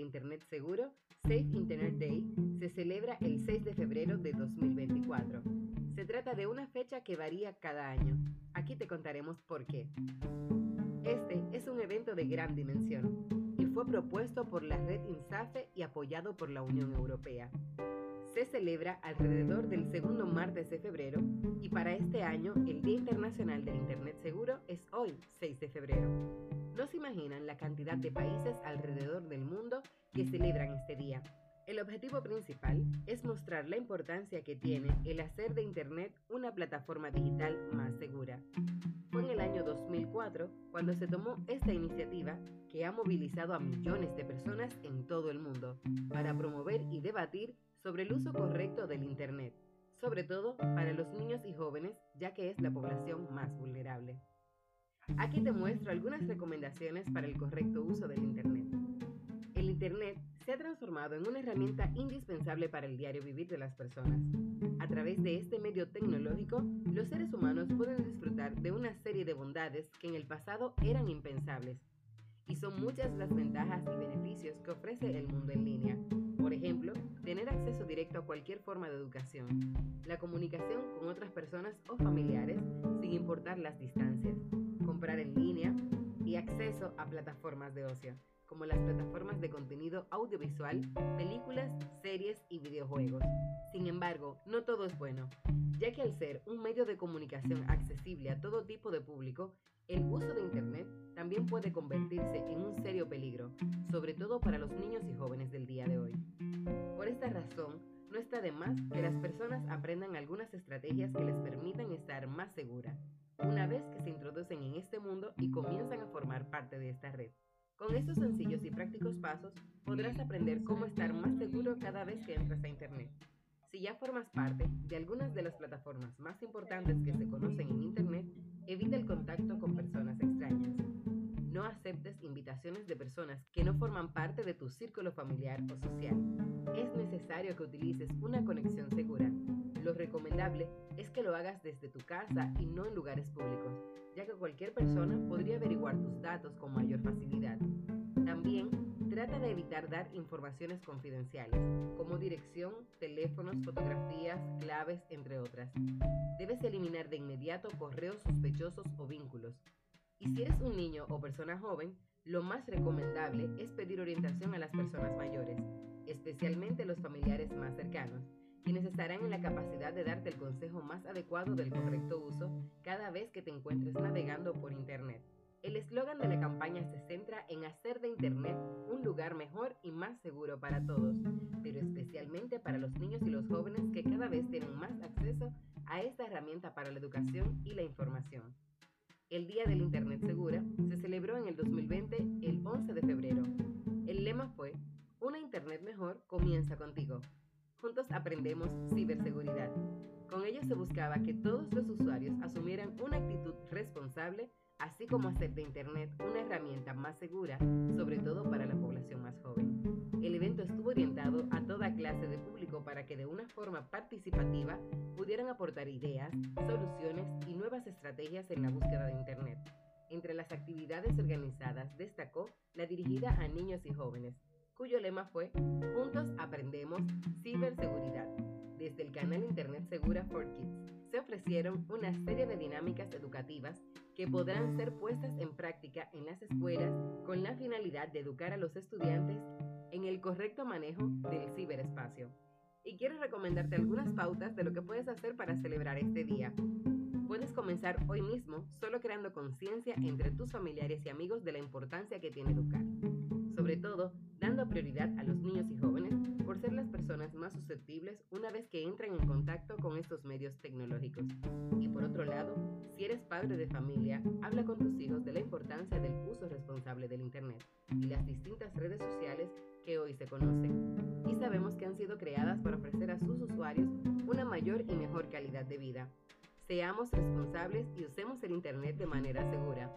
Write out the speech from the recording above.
Internet Seguro, Safe Internet Day, se celebra el 6 de febrero de 2024. Se trata de una fecha que varía cada año. Aquí te contaremos por qué. Este es un evento de gran dimensión y fue propuesto por la red INSAFE y apoyado por la Unión Europea. Se celebra alrededor del segundo martes de febrero y para este año el Día Internacional del Internet Seguro es hoy, 6 de febrero. No se imaginan la cantidad de países alrededor del mundo que celebran este día. El objetivo principal es mostrar la importancia que tiene el hacer de Internet una plataforma digital más segura. 2004 cuando se tomó esta iniciativa que ha movilizado a millones de personas en todo el mundo para promover y debatir sobre el uso correcto del Internet, sobre todo para los niños y jóvenes, ya que es la población más vulnerable. Aquí te muestro algunas recomendaciones para el correcto uso del Internet. El Internet se ha transformado en una herramienta indispensable para el diario vivir de las personas. A través de este medio tecnológico, los seres humanos pueden disfrutar de una serie de bondades que en el pasado eran impensables. Y son muchas las ventajas y beneficios que ofrece el mundo en línea. Por ejemplo, tener acceso directo a cualquier forma de educación, la comunicación con otras personas o familiares sin importar las distancias, comprar en línea y acceso a plataformas de ocio como las plataformas de contenido audiovisual, películas, series y videojuegos. Sin embargo, no todo es bueno, ya que al ser un medio de comunicación accesible a todo tipo de público, el uso de Internet también puede convertirse en un serio peligro, sobre todo para los niños y jóvenes del día de hoy. Por esta razón, no está de más que las personas aprendan algunas estrategias que les permitan estar más seguras, una vez que se introducen en este mundo y comienzan a formar parte de esta red. Con estos sencillos y prácticos pasos podrás aprender cómo estar más seguro cada vez que entras a Internet. Si ya formas parte de algunas de las plataformas más importantes que se conocen en Internet, evita el contacto con personas extrañas. No aceptes invitaciones de personas que no forman parte de tu círculo familiar o social. Es necesario que utilices una conexión segura. Lo recomendable es que lo hagas desde tu casa y no en lugares públicos, ya que cualquier persona podría averiguar tus datos con mayor facilidad. De evitar dar informaciones confidenciales, como dirección, teléfonos, fotografías, claves, entre otras. Debes eliminar de inmediato correos sospechosos o vínculos. Y si eres un niño o persona joven, lo más recomendable es pedir orientación a las personas mayores, especialmente los familiares más cercanos, quienes estarán en la capacidad de darte el consejo más adecuado del correcto uso cada vez que te encuentres navegando por Internet. El eslogan de la campaña se centra en hacer de Internet para todos, pero especialmente para los niños y los jóvenes que cada vez tienen más acceso a esta herramienta para la educación y la información. El Día del Internet Segura se celebró en el 2020 el 11 de febrero. El lema fue, Una Internet mejor comienza contigo. Juntos aprendemos ciberseguridad. Con ello se buscaba que todos los usuarios asumieran una actitud responsable, así como hacer de Internet una herramienta más segura, sobre todo para la población más joven. El evento estuvo orientado a toda clase de público para que de una forma participativa pudieran aportar ideas, soluciones y nuevas estrategias en la búsqueda de Internet. Entre las actividades organizadas destacó la dirigida a niños y jóvenes, cuyo lema fue Juntos aprendemos ciberseguridad. Desde el canal Internet Segura for Kids se ofrecieron una serie de dinámicas educativas que podrán ser puestas en práctica en las escuelas con la finalidad de educar a los estudiantes en el correcto manejo del ciberespacio. Y quiero recomendarte algunas pautas de lo que puedes hacer para celebrar este día. Puedes comenzar hoy mismo solo creando conciencia entre tus familiares y amigos de la importancia que tiene educar sobre todo dando prioridad a los niños y jóvenes por ser susceptibles una vez que entran en contacto con estos medios tecnológicos. Y por otro lado, si eres padre de familia, habla con tus hijos de la importancia del uso responsable del Internet y las distintas redes sociales que hoy se conocen. Y sabemos que han sido creadas para ofrecer a sus usuarios una mayor y mejor calidad de vida. Seamos responsables y usemos el Internet de manera segura.